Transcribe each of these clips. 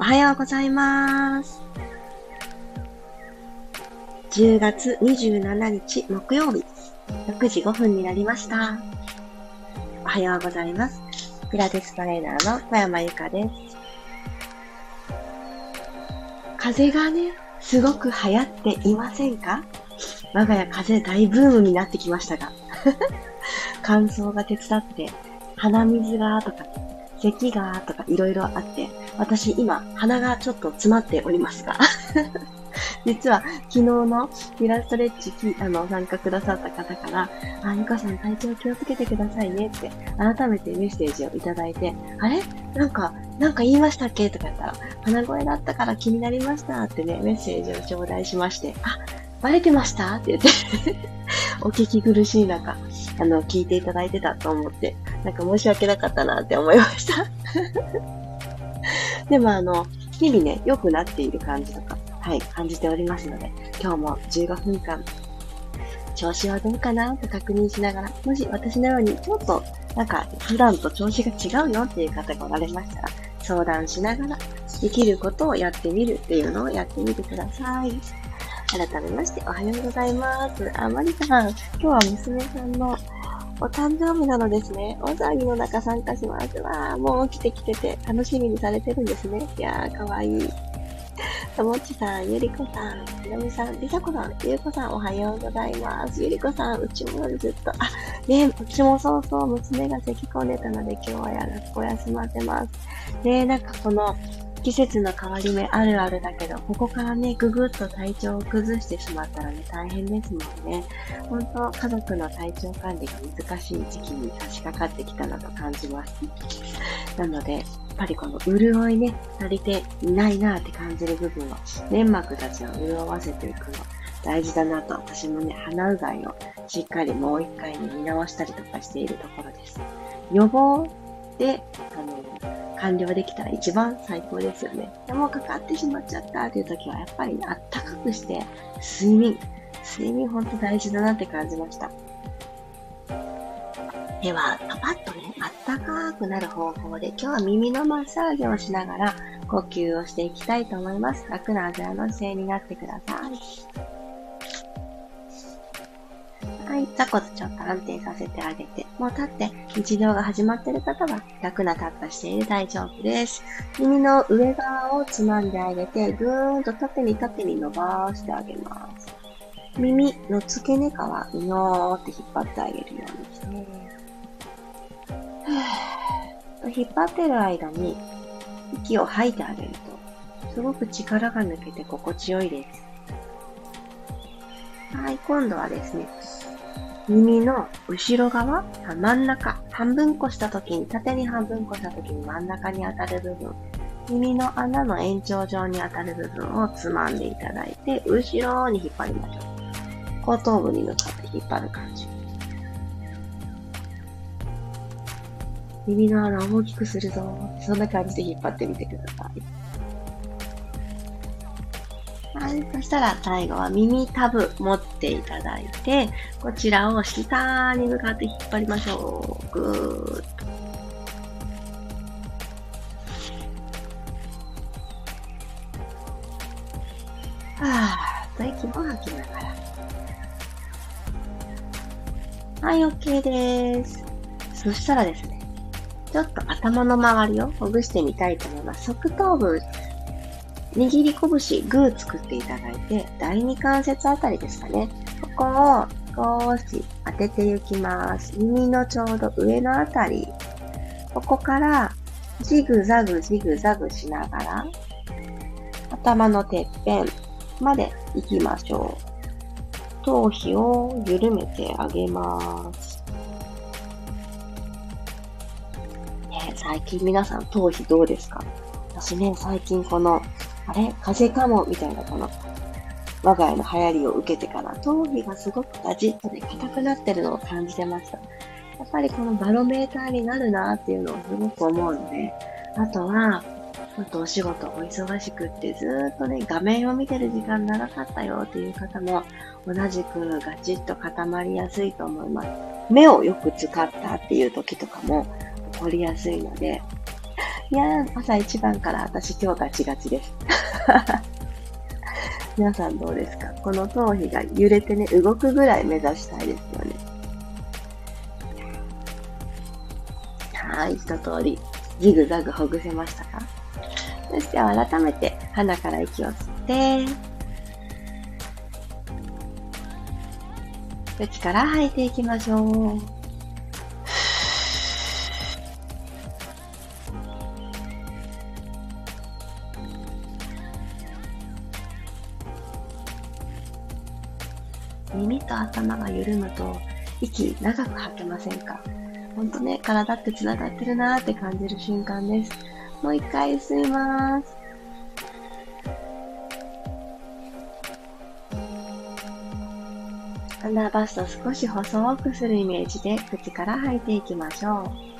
おはようございます。10月27日木曜日、6時5分になりました。おはようございます。ピラティストレーナーの小山由かです。風がね、すごく流行っていませんか？我が家風大ブームになってきましたが。乾燥が手伝って、鼻水がとか、咳がとかいろいろあって、私今鼻がちょっと詰まっておりますが。実は昨日のイラストレッチきあの参加くださった方から、あ、ゆかさん体調気をつけてくださいねって改めてメッセージをいただいて、あれ？なんか、なんか言いましたっけ？とか言ったら、鼻声だったから気になりましたってね、メッセージを頂戴しまして、あ、バレてましたって言って お聞き苦しい中、あの、聞いていただいてたと思って、なんか申し訳なかったなって思いましたでもあの、日々ね、良くなっている感じとか、はい、感じておりますので、今日も15分間、調子はどうかなと確認しながら、もし私のようにちょっと、なんか普段と調子が違うよっていう方がおられましたら、相談しながら、できることをやってみるっていうのをやってみてください。改めましておはようございます。あ、まりさん、今日は娘さんのお誕生日なのですね。お騒ぎの中参加します。わー、もう起きてきてて楽しみにされてるんですね。いやー、かわいい。ともちさん、ゆりこさん、ひろみさん、りさこさん、ゆうこさん、おはようございます。ゆりこさん、うちもずっと、あ、ねうちもそうそう、娘が咳き込んでたので今日はやらこ休ませます。ねなんかこの、季節の変わり目あるあるだけど、ここからね、ぐぐっと体調を崩してしまったらね、大変ですもんね。本当、家族の体調管理が難しい時期に差し掛かってきたなと感じます。なので、やっぱりこの潤いね、足りていないなって感じる部分は、粘膜たちを潤わせていくの大事だなと私もね、鼻うがいをしっかりもう一回ね、見直したりとかしているところです。予防で、あの、完了できたら一番最高ですよね。でもかかってしまっちゃったっていう時はやっぱりあったかくして睡眠。睡眠ほんと大事だなって感じました。では、パパッとね、あったかくなる方法で今日は耳のマッサージをしながら呼吸をしていきたいと思います。楽なあぐらの姿勢になってください。い、座骨ちょっと安定させてあげて、もう立って日常が始まってる方は楽な立った姿勢で大丈夫です。耳の上側をつまんであげて、ぐーんと縦に縦に伸ばしてあげます。耳の付け根からうのーって引っ張ってあげるようにして。引っ張ってる間に息を吐いてあげると、すごく力が抜けて心地よいです。はい、今度はですね、耳の後ろ側、真ん中、半分こした時に、縦に半分こした時に真ん中に当たる部分、耳の穴の延長上に当たる部分をつまんでいただいて、後ろに引っ張りましょう。後頭部に向かって引っ張る感じ。耳の穴を大きくするぞ。そんな感じで引っ張ってみてください。はい。そしたら最後は耳タブ持っていただいて、こちらを下に向かって引っ張りましょう。ぐーっと。はぁ、と息も吐きながら。はい、OK です。そしたらですね、ちょっと頭の周りをほぐしてみたいと思います。側頭部握り拳、グー作っていただいて、第二関節あたりですかね。ここを少し当てていきます。耳のちょうど上のあたり。ここからジグザグジグザグしながら、頭のてっぺんまで行きましょう。頭皮を緩めてあげます。ね、最近皆さん頭皮どうですか？私ね、最近このあれ風邪かもみたいなこの、我が家の流行りを受けてから、頭皮がすごくガチッとね、硬くなってるのを感じてました。やっぱりこのバロメーターになるなっていうのをすごく思うので、あとは、ちょっとお仕事お忙しくってずーっとね、画面を見てる時間長かったよっていう方も同じくガチッと固まりやすいと思います。目をよく使ったっていう時とかも起こりやすいので、いや、朝一番から私今日ガチガチです。皆さんどうですか？この頭皮が揺れてね、動くぐらい目指したいですよね。はい、一通り、ジグザグほぐせましたか？そして改めて鼻から息を吸って、口から吐いていきましょう。頭が緩むと息長く吐けませんか？ほんとね、体って繋がってるなーって感じる瞬間です。もう一回吸います。アンダーバスト少し細くするイメージで口から吐いていきましょう。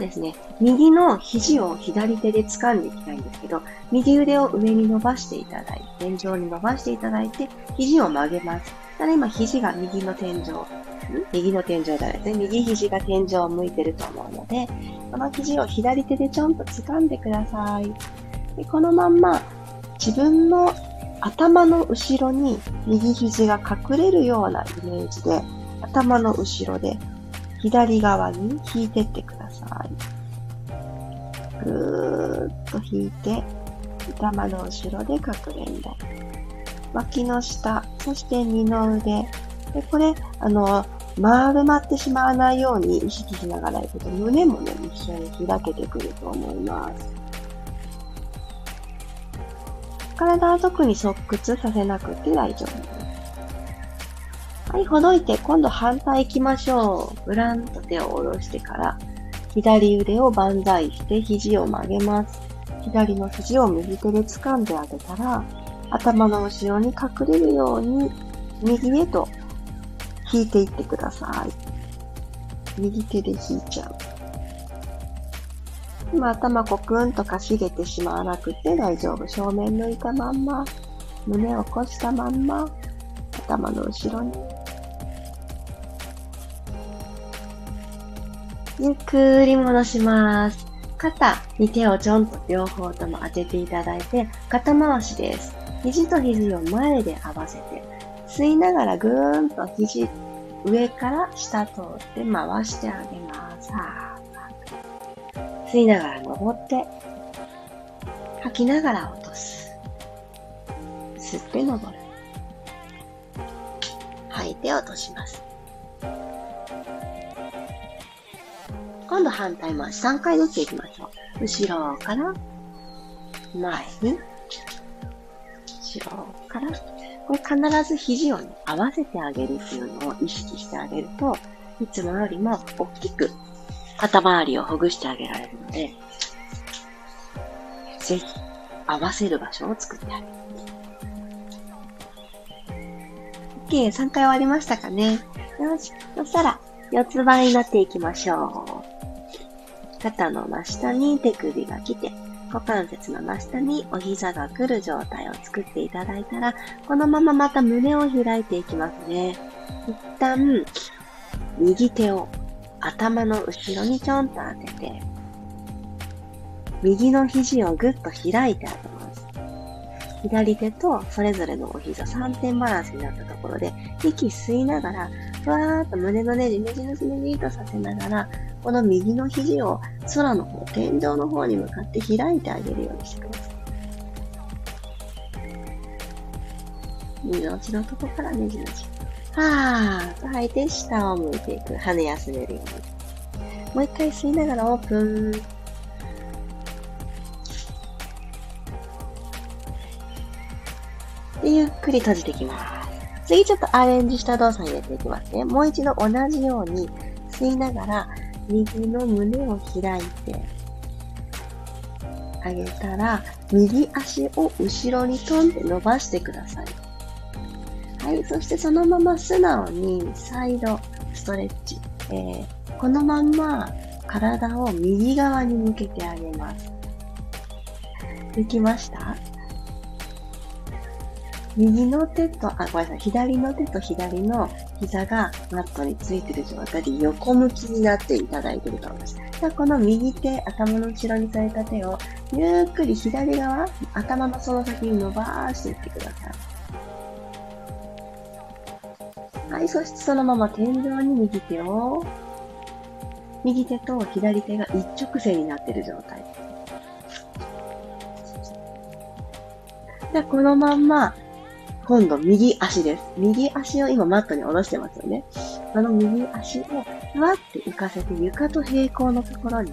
ですね、右の肘を左手で掴んでいきたいんですけど、右腕を上に伸ばしていただいて、天井に伸ばしていただいて、肘を曲げます。ただ今、肘が右の天井、右の天井だですね。右肘が天井を向いてると思うので、この肘を左手でちょんと掴んでください。でこのまんま、自分の頭の後ろに右肘が隠れるようなイメージで、頭の後ろで左側に引いてってください。ぐーっと引いて、頭の後ろでかくれんぼ。脇の下、そして二の腕。で、これ、あの、丸まってしまわないように意識しながらいくと、胸もね、一緒に開けてくると思います。体は特に側屈させなくて大丈夫です。はい、ほどいて、今度反対行きましょう。ブランと手を下ろしてから、左腕を万歳して肘を曲げます。左の肘を右手で掴んであげたら、頭の後ろに隠れるように、右へと引いていってください。右手で引いちゃう。今頭コクンとかしげてしまわなくて大丈夫。正面向いたまんま、胸を起こしたまんま、頭の後ろにゆっくり戻します。肩に手をちょんと両方とも当てていただいて、肩回しです。肘と肘を前で合わせて、吸いながらぐーんと肘、上から下通って回してあげます。吸いながら登って、吐きながら落とす。吸って登る。吐いて落とします。今度反対回し3回ずついきましょう？後ろから前に、後ろから、これ必ず肘をね、合わせてあげるっていうのを意識してあげると、いつもよりも大きく肩周りをほぐしてあげられるので、ぜひ合わせる場所を作ってあげる。OK、3回終わりましたかね。よし。そしたら、四つ倍になっていきましょう。肩の真下に手首が来て、股関節の真下にお膝が来る状態を作っていただいたら、このまままた胸を開いていきますね。一旦、右手を頭の後ろにちょんと当てて、右の肘をぐっと開いてあげます。左手とそれぞれのお膝3点バランスになったところで、息吸いながら、ふわーっと胸のねじねじねじねじとさせながら、この右の肘を空の方、天井の方に向かって開いてあげるようにしてください。右のちのとこからねじねじ。はーっと吐いて下を向いていく。羽休めるように。もう一回吸いながらオープン。で、ゆっくり閉じていきます。次ちょっとアレンジした動作入れていきます。ね。もう一度同じように吸いながら右の胸を開いてあげたら、右足を後ろにトンって伸ばしてください。はい。そしてそのまま素直にサイドストレッチ。えー、このまんま体を右側に向けてあげます。できました？右の手と、あ、ごめんなさい。左の手と左の膝がマットについてる状態で横向きになっていただいていると思います。じゃこの右手、頭の後ろにされた手を、ゆっくり左側、頭のその先に伸ばしていってください。はい、そしてそのまま天井に右手を、右手と左手が一直線になっている状態。じゃこのまんま今度右足です。右足を今マットに下ろしてますよね。あの右足をふわって浮かせて床と平行のところに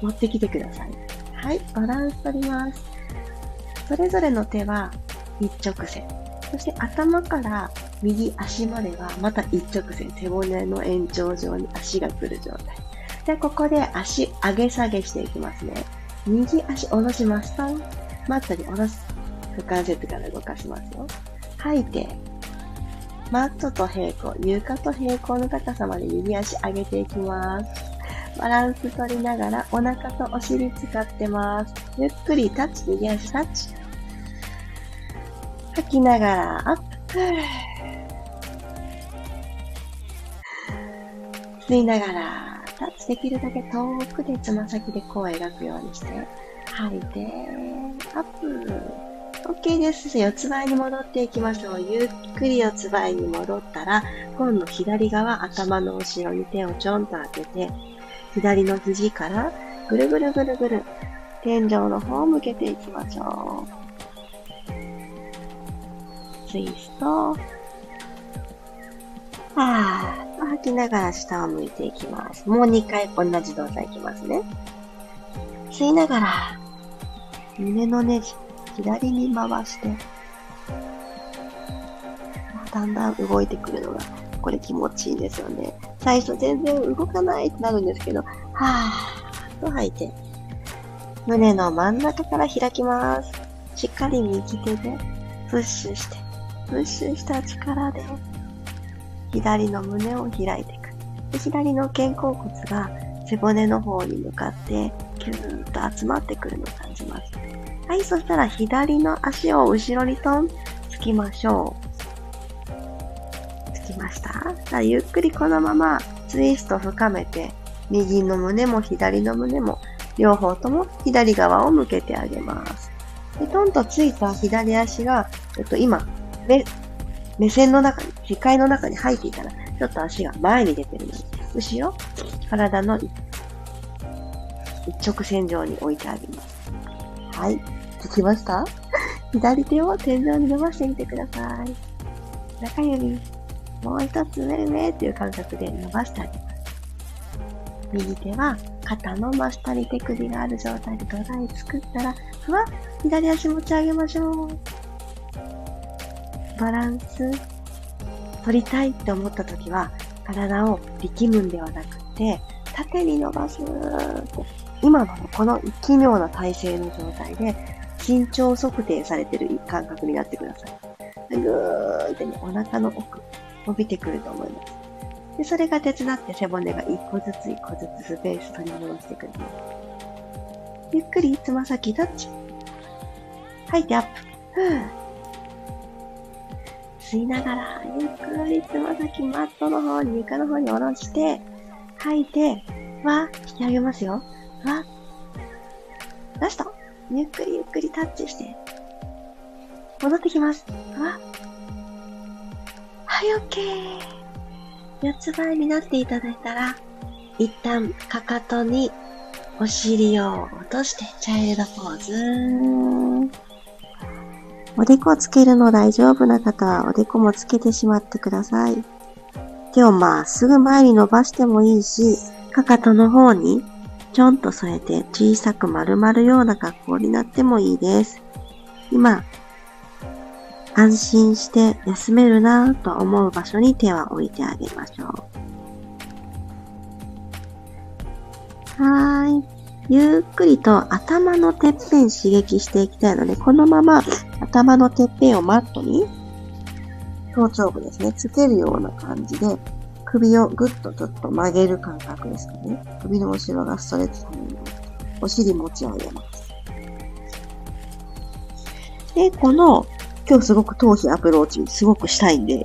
持ってきてください。はい、バランス取ります。それぞれの手は一直線。そして頭から右足まではまた一直線。背骨の延長上に足が来る状態。じゃあここで足上げ下げしていきますね。右足下ろします。マットに下ろす。股関節から動かしますよ。吐いて、マットと平行、床と平行の高さまで右足上げていきます。バランス取りながらお腹とお尻使ってます。ゆっくりタッチ、右足タッチ。吐きながらアップ。吸いながらタッチできるだけ遠くでつま先で弧を描くようにして、吐いて、アップ。OK です。四つ倍に戻っていきましょう。ゆっくり四つ倍に戻ったら、今度左側頭の後ろに手をちょんと当てて、左の肘からぐるぐるぐるぐる天井の方を向けていきましょう。ツイスト。はー吐きながら下を向いていきます。もう2回同じ動作いきますね。吸いながら、胸のネジ、左に回して、だんだん動いてくるのが、これ気持ちいいんですよね。最初全然動かないってなるんですけど、はーっと吐いて、胸の真ん中から開きます。しっかり右手でプッシュして、プッシュした力で、左の胸を開いていく。で左の肩甲骨が背骨の方に向かって、キューッと集まってくるのを感じます。はい、そしたら左の足を後ろにトン、つきましょう。つきましたさあ、ゆっくりこのままツイスト深めて、右の胸も左の胸も、両方とも左側を向けてあげます。で、トンとついた左足が、えっと、今、目、目線の中に、視界の中に入っていたら、ちょっと足が前に出てるので、後ろ、体の一直線上に置いてあげます。はい。できました？左手を天井に伸ばしてみてください。中指、もう一つ上上っていう感覚で伸ばしてあげます。右手は肩の真下に手首がある状態で土台作ったら、ふわっ左足持ち上げましょう。バランス取りたいって思った時は、体を力むんではなくて、縦に伸ばす今のこの奇妙な体勢の状態で緊張測定されてる感覚になってください。ぐーってね、お腹の奥、伸びてくると思います。で、それが手伝って背骨が一個ずつ一個ずつスペース取り戻してくれます。ゆっくりつま先タッチ。吐いてアップ。吸いながら、ゆっくりつま先マットの方に床の方に下ろして、吐いて、わ、引き上げますよ。わ、ラスト。ゆっくりゆっくりタッチして、戻ってきます。わ。はい、オッケー。四つ倍になっていただいたら、一旦かかとにお尻を落としてチャイルドポーズ。おでこをつけるの大丈夫な方はおでこもつけてしまってください。手をまっすぐ前に伸ばしてもいいし、かかとの方にちょんと添えて小さく丸まるような格好になってもいいです。今、安心して休めるなぁと思う場所に手は置いてあげましょう。はーい。ゆっくりと頭のてっぺん刺激していきたいので、このまま頭のてっぺんをマットに頭頂部ですね、つけるような感じで首をぐっとちょっと曲げる感覚ですかね。首の後ろがストレッチされるように。お尻持ち上げます。で、この、今日すごく頭皮アプローチすごくしたいんで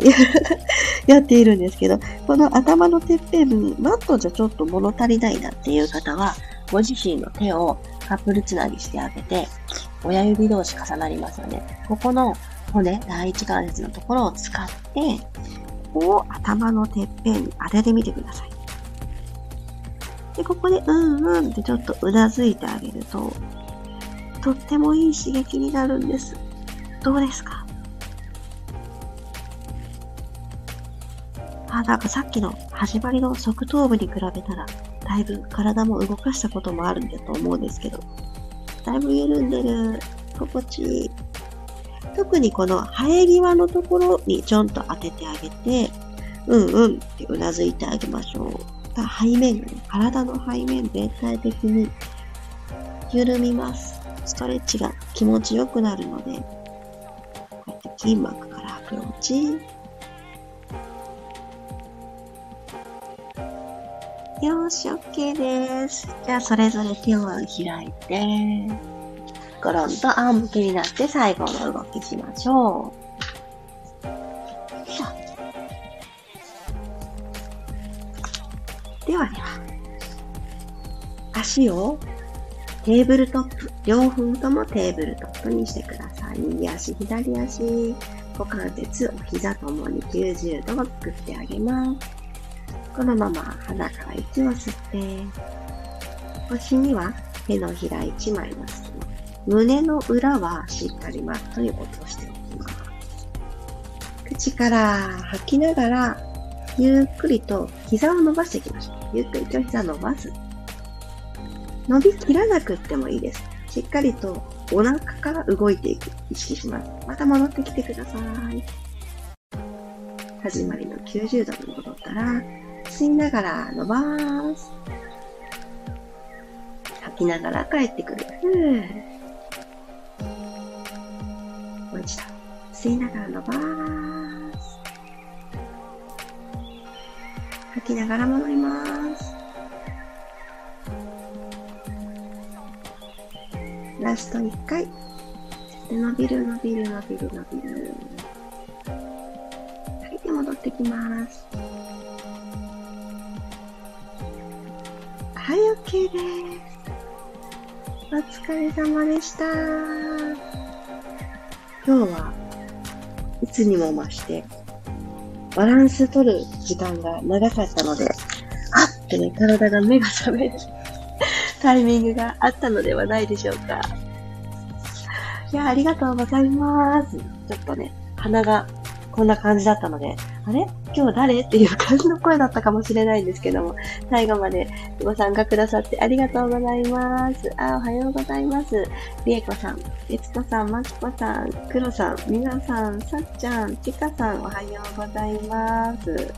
やっているんですけど、この頭のてっぺん部に、マットじゃちょっと物足りないなっていう方は、ご自身の手をカップルつなぎしてあげて、親指同士重なりますよね。ここの骨、第一関節のところを使って、を頭のてっぺんに当ててみてください。で、ここでうんうんってちょっとうなずいてあげると、とってもいい刺激になるんです。どうですか？あ、なんかさっきの始まりの側頭部に比べたら、だいぶ体も動かしたこともあるんだと思うんですけど、だいぶ緩んでる。心地いい。特にこの生え際のところにちょんと当ててあげて、うんうんってうなずいてあげましょう。背面がね、体の背面全体的に緩みます。ストレッチが気持ちよくなるので、こうやって筋膜からアプローチ。よし、OK です。じゃあ、それぞれ手を開いて、ゴロンと仰向けになって最後の動きしましょう。ではでは、足をテーブルトップ、両方ともテーブルトップにしてください。右足、左足、股関節、お膝ともに90度を作ってあげます。このまま鼻から息を吸って、腰には手のひら1枚の隙間。胸の裏はしっかりマットに落としておきます。口から吐きながら、ゆっくりと膝を伸ばしていきましょう。ゆっくりと膝伸ばす。伸びきらなくってもいいです。しっかりとお腹から動いていく。意識します。また戻ってきてください。始まりの90度に戻ったら、吸いながら伸ばす。吐きながら帰ってくる。ふぅ。一度。吸いながら伸ばす。吐きながら戻ります。ラスト1回。伸びる伸びる伸びる伸びる。はい、で戻ってきます。はい、OK です。お疲れ様でした。今日はいつにも増してバランス取る時間が長かったので、あってね、体が目が覚める。タイミングがあったのではないでしょうか。いや、ありがとうございます。ちょっとね、鼻がこんな感じだったので、あれ？今日誰っていう感じの声だったかもしれないんですけども、最後までご参加くださってありがとうございます。あ、おはようございます。りえこさん、えつこさん、まきこさん、くろさん、みなさん、さっちゃん、ちかさん、おはようございます。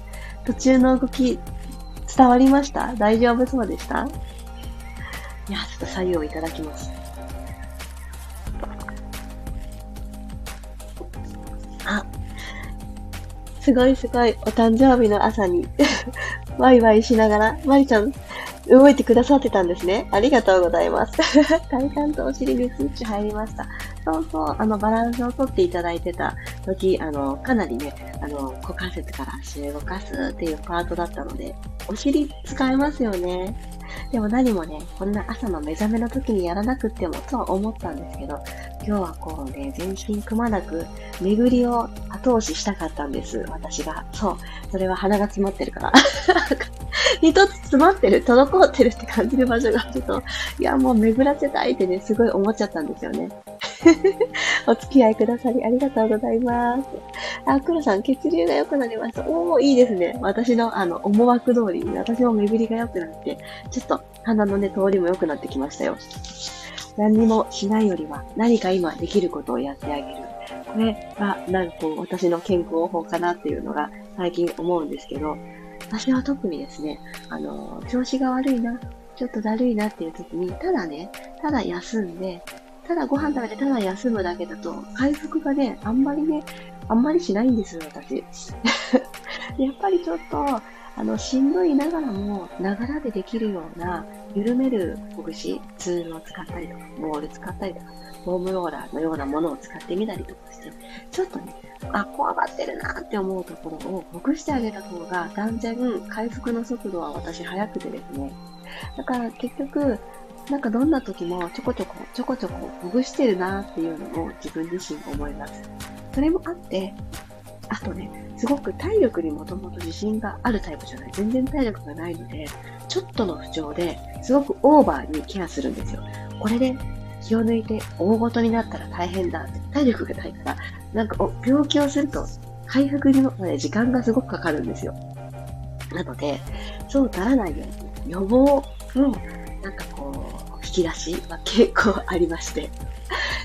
途中の動き、伝わりました？大丈夫そうでした？いや、ちょっと左右をいただきます。あ、すごいすごい、お誕生日の朝に ワイワイしながら、まりちゃん、動いてくださってたんですね。ありがとうございます。体幹とお尻にスイッチ入りました。そうそう、あの、バランスをとっていただいてた時、あの、かなりね、あの、股関節から足を動かすっていうパートだったので、お尻使えますよね。でも何もね、こんな朝の目覚めの時にやらなくってもとは思ったんですけど、今日はこうね、全身くまなく巡りを後押ししたかったんです、私が。そう。それは鼻が詰まってるから。一つ詰まってる、滞ってるって感じる場所があると、いや、もう巡らせたいってね、すごい思っちゃったんですよね。お付き合いくださりありがとうございます。あ、黒さん、血流が良くなりました。おー、いいですね。私の、あの、思惑通りに、私も巡りが良くなって、ちょっと鼻のね、通りも良くなってきましたよ。何にもしないよりは、何か今できることをやってあげる。これが、なんかこう、私の健康法かなっていうのが最近思うんですけど、私は特にですね、あの、調子が悪いな、ちょっとだるいなっていう時に、ただね、ただ休んで、ただご飯食べてただ休むだけだと、回復がね、あんまりね、あんまりしないんですよ、私。やっぱりちょっと、あの、しんどいながらも、ながらでできるような緩めるほぐし、ツールを使ったりとか、ボール使ったりとか、フォームローラーのようなものを使ってみたりとかして、ちょっとね、あ、こわばってるなって思うところをほぐしてあげた方が断然回復の速度は私速くてですね。だから結局、なんかどんな時もちょこちょこ、ちょこちょこほぐしてるなっていうのを自分自身思います。それもあって、あとね、すごく体力にもともと自信があるタイプじゃない。全然体力がないので、ちょっとの不調ですごくオーバーにケアするんですよ。これで気を抜いて大ごとになったら大変だって。体力がないから、なんか病気をすると回復にも、ね、時間がすごくかかるんですよ。なので、そうならないように予防のなんかこう、引き出しは結構ありまして。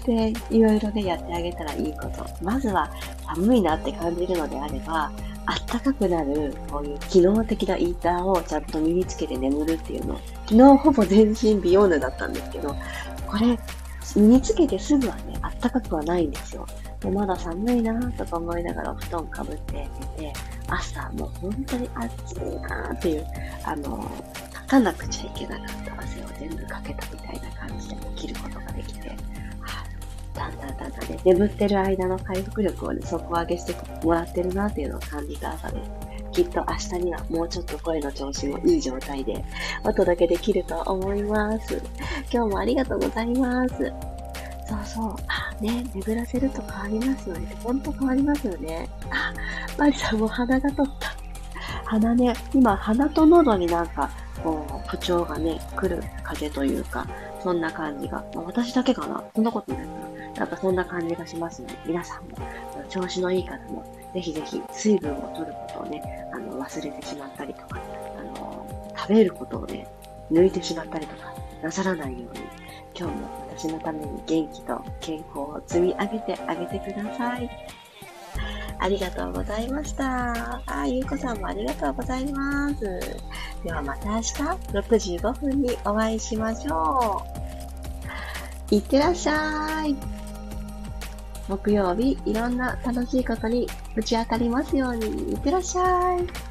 で、いろいろね、やってあげたらいいこと。まずは、寒いなって感じるのであれば、あったかくなる、こういう機能的なイーターをちゃんと身につけて眠るっていうの。昨日ほぼ全身ビヨーヌだったんですけど、これ、身につけてすぐはね、あったかくはないんですよ。でまだ寒いなとか思いながらお布団かぶって寝て、朝もう本当に暑いなっていう、あの、かかなくちゃいけなかった汗を全部かけたみたいな感じで起きることができて、だんだんだんだんね、眠ってる間の回復力をね、底上げしてもらってるなっていうのを感じた朝です。きっと明日にはもうちょっと声の調子もいい状態でお届けできると思います。今日もありがとうございます。そうそう。あ、ね、巡らせると変わりますよね。ほんと変わりますよね。あ、マリさんも鼻が取った。鼻ね、今鼻と喉になんか、こう、不調がね、来る風というか、そんな感じが。まあ、私だけかなそんなことないかななんかそんな感じがしますので、皆さんも、調子のいい方も、ぜひぜひ水分を取ることをね、あの、忘れてしまったりとか、あの、食べることをね、抜いてしまったりとか、なさらないように、今日も私のために元気と健康を積み上げてあげてください。ありがとうございました。あ、ゆうこさんもありがとうございます。ではまた明日6時5分にお会いしましょう。いってらっしゃい。木曜日、いろんな楽しいことにぶち当たりますように。いってらっしゃい。